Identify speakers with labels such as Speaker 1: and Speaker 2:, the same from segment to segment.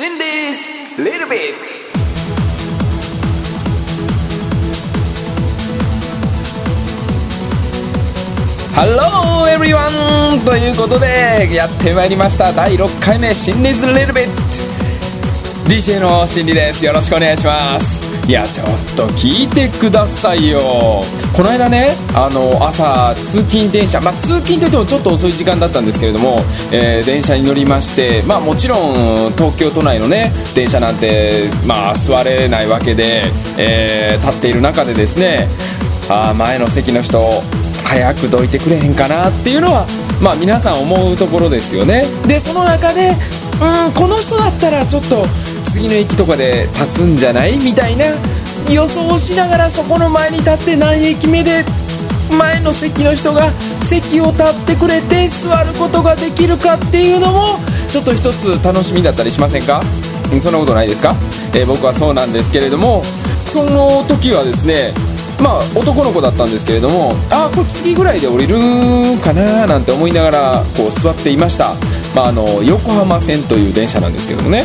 Speaker 1: 心理ズリルビットハローエブリワンということでやってまいりました。第6回目心理ズリルビット DJ の心理です。よろしくお願いします。いやちょっと聞いてくださいよ。この間ねあの朝通勤電車まあ通勤といってもちょっと遅い時間だったんですけれども、えー、電車に乗りましてまあもちろん東京都内のね電車なんてまあ座れないわけで、えー、立っている中でですねあ前の席の人早くどいてくれへんかなっていうのはまあ皆さん思うところですよね。でその中でうんこの人だったらちょっと次の駅とかで立つんじゃないみたいな予想しながらそこの前に立って何駅目で前の席の人が席を立ってくれて座ることができるかっていうのもちょっと一つ楽しみだったりしませんか？そんなことないですか、えー、僕はそうなんですけれどもその時はですねまあ男の子だったんですけれどもああこれ次ぐらいで降りるかななんて思いながらこう座っていました、まあ、あの横浜線という電車なんですけどもね。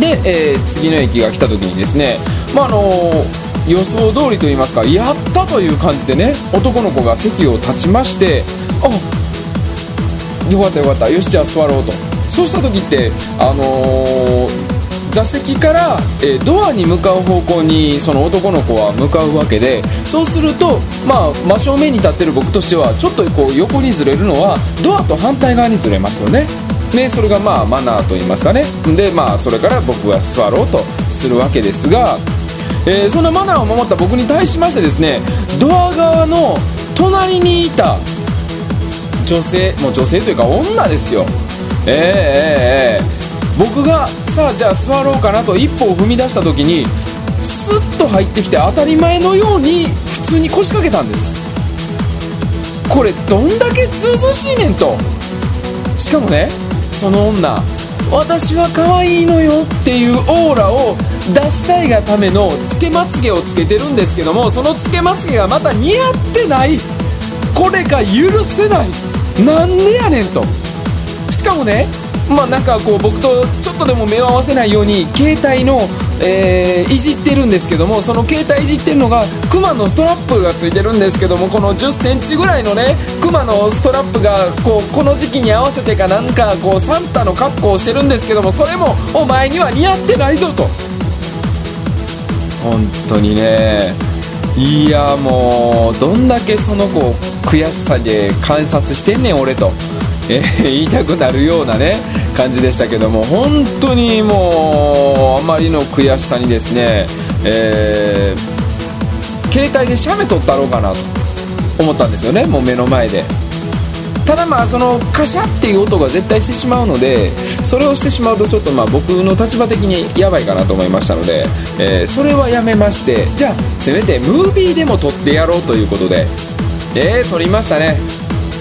Speaker 1: で、えー、次の駅が来た時にですね、まああのー、予想通りと言いますかやったという感じでね男の子が席を立ちましてあよかったよかったよしじゃあ座ろうと。そうした時ってあのー座席から、えー、ドアに向かう方向にその男の子は向かうわけでそうすると、まあ、真正面に立ってる僕としてはちょっとこう横にずれるのはドアと反対側にずれますよね。ね、それがまあマナーと言いますかね。でまあそれから僕が座ろうとするわけですが、えー、そんなマナーを守った僕に対しましてですねドア側の隣にいた女性もう女性というか女ですよ。えー、えー、えー、僕がさあじゃあ座ろうかなと一歩を踏み出した時にスッと入ってきて当たり前のように普通に腰掛けたんです。これどんだけずうずしいねんと。しかもねその女私は可愛いのよっていうオーラを出したいがためのつけまつげをつけてるんですけどもそのつけまつげがまた似合ってない。これが許せない。なんでやねんと。しかもねまあなんかこう僕とちょっとでも目を合わせないように携帯のえー、いじってるんですけどもその携帯いじってるのがクマのストラップがついてるんですけどもこの1 0センチぐらいのねクマのストラップがこうこの時期に合わせてかなんかこうサンタの格好をしてるんですけどもそれもお前には似合ってないぞと。本当にね。いやもうどんだけその子悔しさで観察してんねん俺と、えー、言いたくなるようなね感じでしたけども本当にもうあまりの悔しさにですね、えー、携帯で写メ撮ったろうかなと思ったんですよねもう目の前で。ただまあそのカシャっていう音が絶対してしまうのでそれをしてしまうとちょっとまあ僕の立場的にやばいかなと思いましたので、えー、それはやめましてじゃあせめてムービーでも撮ってやろうということでえー、撮りましたね。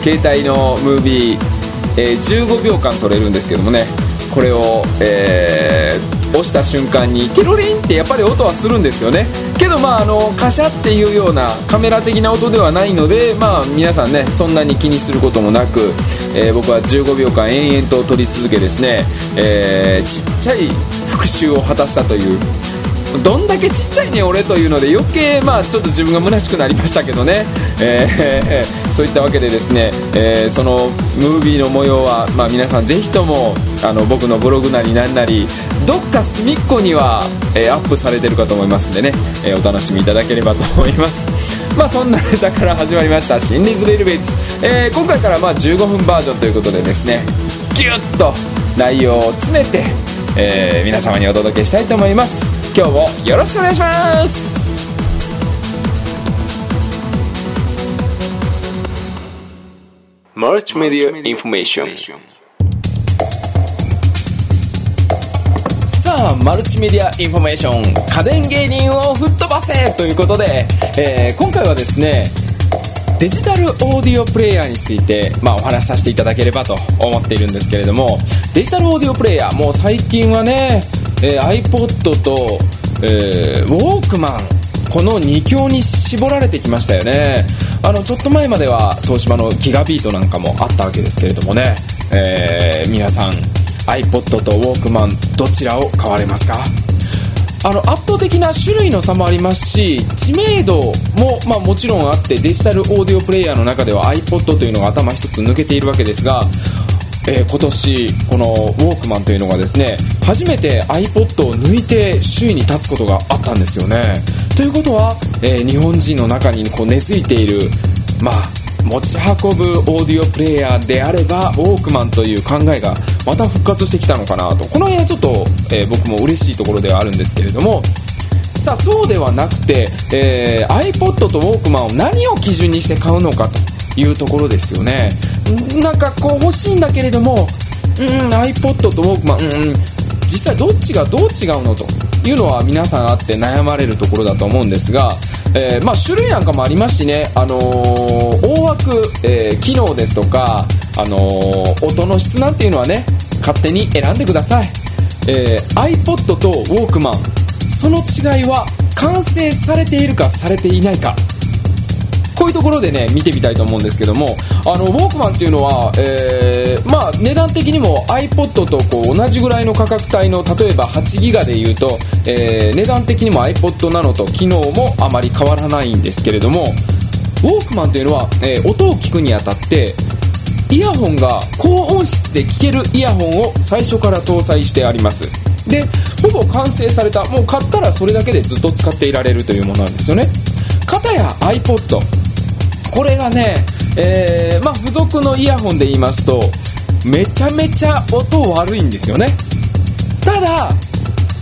Speaker 1: 携帯のムービーえー、15秒間取れるんですけどもね。これを、えー、押した瞬間にテロリンってやっぱり音はするんですよね。けどまああのカシャっていうようなカメラ的な音ではないのでまあ皆さんねそんなに気にすることもなく、えー、僕は15秒間延々と撮り続けですね、えー、ちっちゃい復讐を果たしたというどんだけちっちゃいね俺というので余計まあちょっと自分が虚しくなりましたけどね、えー、そういったわけでですね、えー、そのムービーの模様は、まあ、皆さんぜひともあの僕のブログなりなんなりどっか隅っこには、えー、アップされてるかと思いますんでね、えー、お楽しみいただければと思います。まあそんなネタから始まりました「心理ズレルベイツ」えー、今回からまあ15分バージョンということでですねギュッと内容を詰めて、え、皆様にお届けしたいと思います。今日もよろしくお願いします。マルチメディアインフォメーションさあマルチメディアインフォメーション家電芸人を吹っ飛ばせ！ということで、えー、今回はですねデジタルオーディオプレイヤーについて、まあ、お話しさせていただければと思っているんですけれどもデジタルオーディオプレイヤーもう最近はねえー、iPod と、えー、ウォークマンこの2強に絞られてきましたよね。あのちょっと前までは東芝のギガビートなんかもあったわけですけれどもね、えー、皆さん iPod とウォークマンどちらを買われますか？あの圧倒的な種類の差もありますし知名度も、まあ、もちろんあってデジタルオーディオプレイヤーの中では iPod というのが頭一つ抜けているわけですが、えー、今年このウォークマンというのがですね初めて iPod を抜いて首位に立つことがあったんですよね。ということは、えー、日本人の中にこう根付いているまあ持ち運ぶオーディオプレイヤーであればウォークマンという考えがまた復活してきたのかなとこの辺はちょっと、えー、僕も嬉しいところではあるんですけれども。さあそうではなくて、えー、iPod とウォークマンを何を基準にして買うのかというところですよね。なんかこう欲しいんだけれどもうん iPod とウォークマンうん。実際どっちがどう違うのというのは皆さんあって悩まれるところだと思うんですがえー、まあ、種類なんかもありますしね、あの、大枠、えー、機能ですとか、あの音の質なんていうのはね勝手に選んでください、え iPod とウォークマンその違いは完成されているかされていないか。こういうところでね見てみたいと思うんですけどもあのウォークマンっていうのは、えー、まあ、値段的にも iPod とこう同じぐらいの価格帯の例えば8ギガでいうと、えー、値段的にも iPod なのと機能もあまり変わらないんですけれどもウォークマンというのは、えー、音を聞くにあたってイヤホンが高音質で聴けるイヤホンを最初から搭載してあります。でほぼ完成されたもう買ったらそれだけでずっと使っていられるというものなんですよね。かたや iPod これがね、えー、まあ、付属のイヤホンで言いますとめちゃめちゃ音悪いんですよね。ただ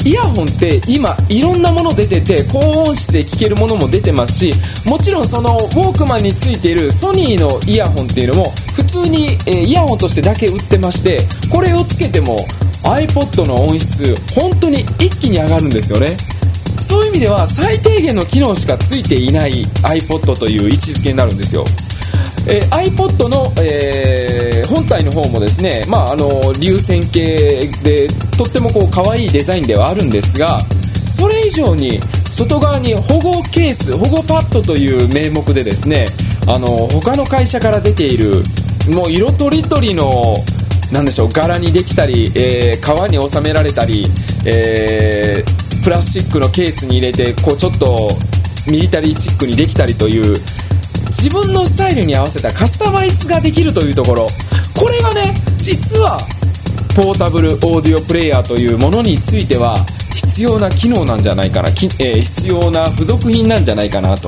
Speaker 1: イヤホンって今いろんなもの出てて高音質で聴けるものも出てますしもちろんそのウォークマンについているソニーのイヤホンっていうのも普通に、え、イヤホンとしてだけ売ってましてこれをつけても iPod の音質本当に一気に上がるんですよね。そういう意味では最低限の機能しかついていない iPod という位置づけになるんですよ。えー、iPod の、えー、本体の方もですね、まあ、あの流線形でとってもこう可愛いデザインではあるんですがそれ以上に外側に保護ケース保護パッドという名目でですねあの他の会社から出ているもう色とりどりのなんでしょう柄にできたり、えー、革に収められたり、えー、プラスチックのケースに入れてこうちょっとミリタリーチックにできたりという自分のスタイルに合わせたカスタマイズができるというところ。これがね実はポータブルオーディオプレイヤーというものについては必要な機能なんじゃないかな、えー、必要な付属品なんじゃないかなと。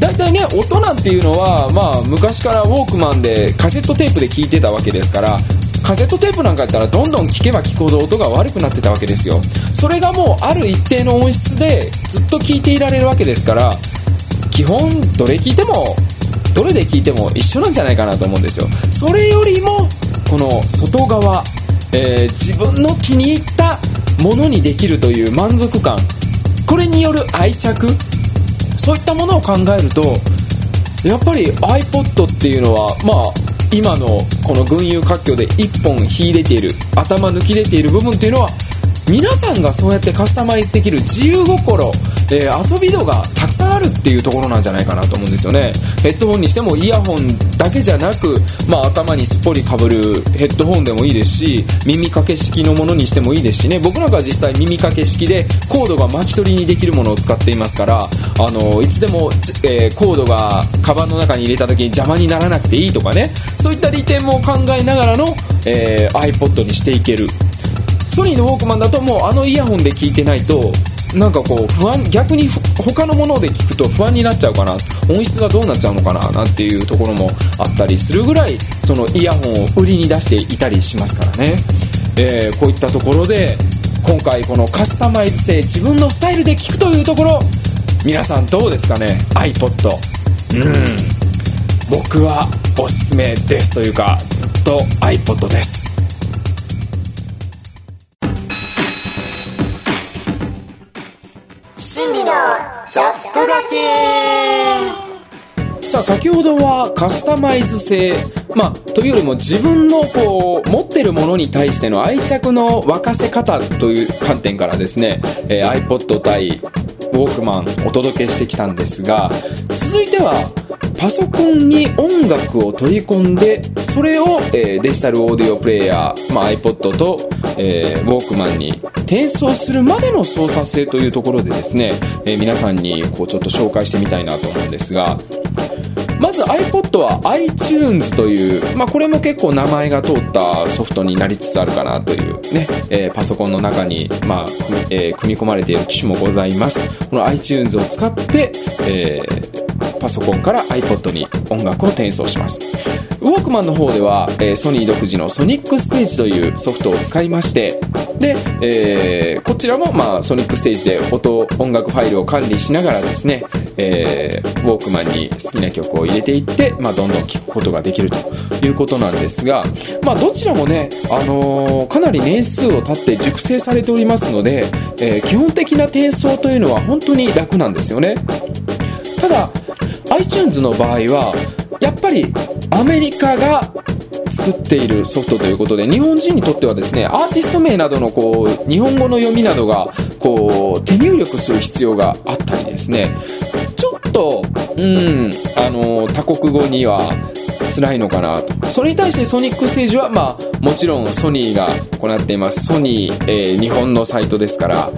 Speaker 1: 大体ね音なんていうのは、まあ、昔からウォークマンでカセットテープで聴いてたわけですからカセットテープなんかやったらどんどん聴けば聴くほど音が悪くなってたわけですよ。それがもうある一定の音質でずっと聴いていられるわけですから基本どれ聴いてもどれで聴いても一緒なんじゃないかなと思うんですよ。それよりもこの外側、えー、自分の気に入ったものにできるという満足感。これによる愛着。そういったものを考えるとやっぱり iPod っていうのはまあ今のこの群雄割拠で一本秀でている頭抜き出ている部分っていうのは皆さんがそうやってカスタマイズできる自由心、えー、遊び度がたくさんあるっていうところなんじゃないかなと思うんですよね。ヘッドホンにしてもイヤホンだけじゃなく、まあ、頭にすっぽりかぶるヘッドホンでもいいですし耳掛け式のものにしてもいいですしね。僕なんかは実際耳掛け式でコードが巻き取りにできるものを使っていますからあのいつでも、えー、コードがカバンの中に入れた時に邪魔にならなくていいとかね。そういった利点も考えながらの、えー、iPod にしていける。ソニーのウォークマンだともうあのイヤホンで聞いてないとなんかこう不安逆に他のもので聞くと不安になっちゃうかな音質がどうなっちゃうのかななんていうところもあったりするぐらいそのイヤホンを売りに出していたりしますからね、えー、こういったところで今回このカスタマイズ性自分のスタイルで聞くというところ皆さんどうですかね？iPod うん。僕はおすすめですというかずっと iPod です
Speaker 2: 心理のちょっとだ
Speaker 1: け。さあ先ほどはカスタマイズ性。まあというよりも自分のこう持ってるものに対しての愛着の沸かせ方という観点からですね、えー、iPod 対ウォークマンお届けしてきたんですが続いてはパソコンに音楽を取り込んでそれを、えデジタルオーディオプレイヤー、まあ、iPod と、えーウォークマンに転送するまでの操作性というところでですね、え皆さんにこうちょっと紹介してみたいなと思うんですがまず iPod は iTunes という、まあ、これも結構名前が通ったソフトになりつつあるかなというね、えーパソコンの中に、まあえー組み込まれている機種もございます。この iTunes を使って、えーパソコンから iPod に音楽を転送します。ウォークマンの方では、えーソニー独自のソニックステージというソフトを使いましてで、えーこちらも、まあ、ソニックステージで音音楽ファイルを管理しながらですね、えーウォークマンに好きな曲を入れていって、まあ、どんどん聴くことができるということなんですが、まあ、どちらもね、あのーかなり年数を経って熟成されておりますので、えー基本的な転送というのは本当に楽なんですよね。ただ iTunes の場合はやっぱりアメリカが作っているソフトということで日本人にとってはですねアーティスト名などのこう日本語の読みなどがこう手入力する必要があったりですね。ちょっとうんあの多国語には辛いのかなと。それに対してソニックステージはまあもちろんソニーが行っています。ソニー、えー日本のサイトですから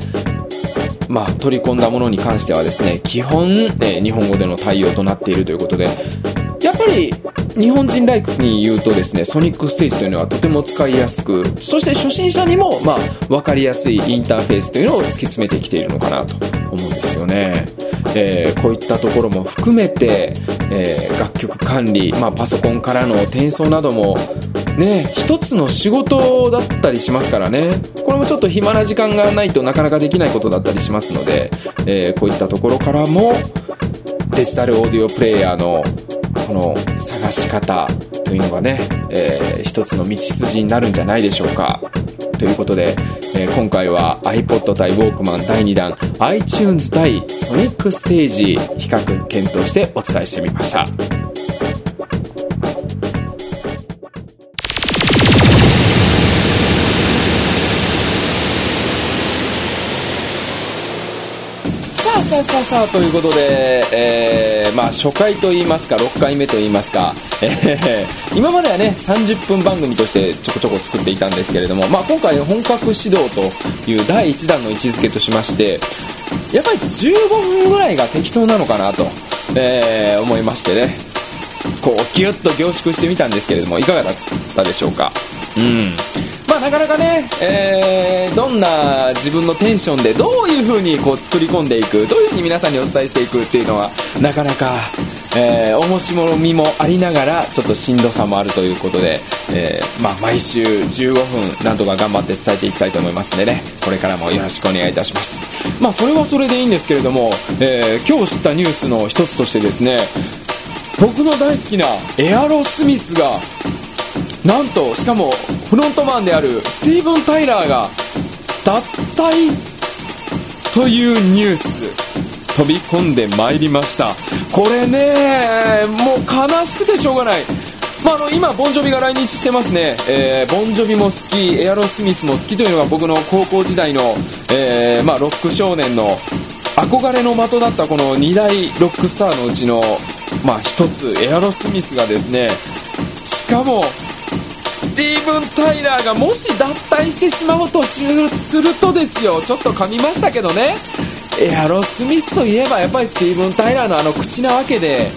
Speaker 1: まあ、取り込んだものに関してはですね基本、え日本語での対応となっているということでやっぱり日本人ライクに言うとですねソニックステージというのはとても使いやすくそして初心者にも、まあ、分かりやすいインターフェースというのを突き詰めてきているのかなと思うんですよね。えーこういったところも含めて、えー楽曲管理、まあ、パソコンからの転送などもね一つの仕事だったりしますからね。これもちょっと暇な時間がないとなかなかできないことだったりしますので、えーこういったところからもデジタルオーディオプレイヤーのこの探し方というのがね、えー一つの道筋になるんじゃないでしょうか。ということで、えー今回は iPod 対 Walkman 第2弾 iTunes 対ソニックステージ比較検討してお伝えしてみました。あさあさあさあということで、えーまあ初回といいますか6回目といいますか、えー今まではね30分番組としてちょこちょこ作っていたんですけれども、まあ、今回本格指導という第1弾の位置づけとしましてやっぱり15分ぐらいが適当なのかなと、えー思いましてねこうギュッと凝縮してみたんですけれどもいかがだったでしょうか？うん。なかなかね、えーどんな自分のテンションでどういう風にこう作り込んでいくどういう風に皆さんにお伝えしていくっていうのはなかなか、えー面白みもありながらちょっとしんどさもあるということで、えーまあ、毎週15分なんとか頑張って伝えていきたいと思いますんでねこれからもよろしくお願いいたします。まあそれはそれでいいんですけれども、え今日知ったニュースの一つとしてですね僕の大好きなエアロスミスがなんとしかもフロントマンであるスティーブン・タイラーが脱退というニュース飛び込んでまいりました。これねもう悲しくてしょうがない。まあ、あの今、ボンジョビが来日してますね、えーボンジョビも好き、エアロスミスも好きというのが僕の高校時代の、えーまあ、ロック少年の憧れの的だったこの2大ロックスターのうちの、まあ、一つ、エアロスミスがですね、しかも、スティーブン・タイラーがもし脱退してしまうとするとですよ、ちょっと噛みましたけどね、エアロスミスといえばやっぱりスティーブン・タイラーのあの口なわけで、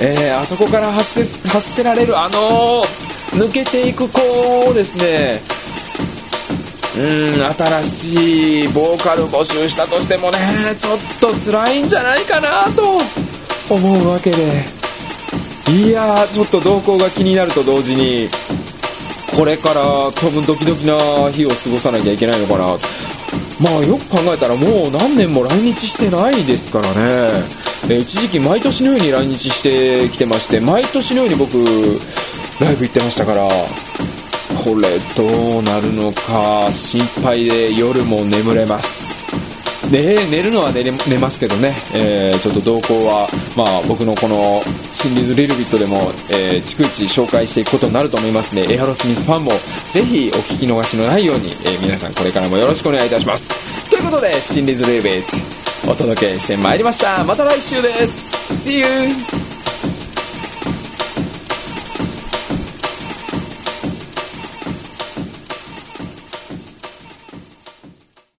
Speaker 1: えーあそこから発せ発せられるあの抜けていく子をですね、うん新しいボーカル募集したとしてもねちょっと辛いんじゃないかなと思うわけで。いやーちょっと動向が気になると同時にこれから多分ドキドキな日を過ごさなきゃいけないのかな。まあよく考えたらもう何年も来日してないですからね、え一時期毎年のように来日してきてまして毎年のように僕ライブ行ってましたからこれどうなるのか心配で夜も眠れます。で寝るのは寝れ寝ますけどね、えーちょっと動向は、まあ、僕のこの「シンリーズ・リルビット」でも、えー逐一紹介していくことになると思いますのでエアロスミスファンもぜひお聞き逃しのないように、えー皆さんこれからもよろしくお願いいたします。ということで「シンリーズ・リルビット」お届けしてまいりました。また来週です。See you!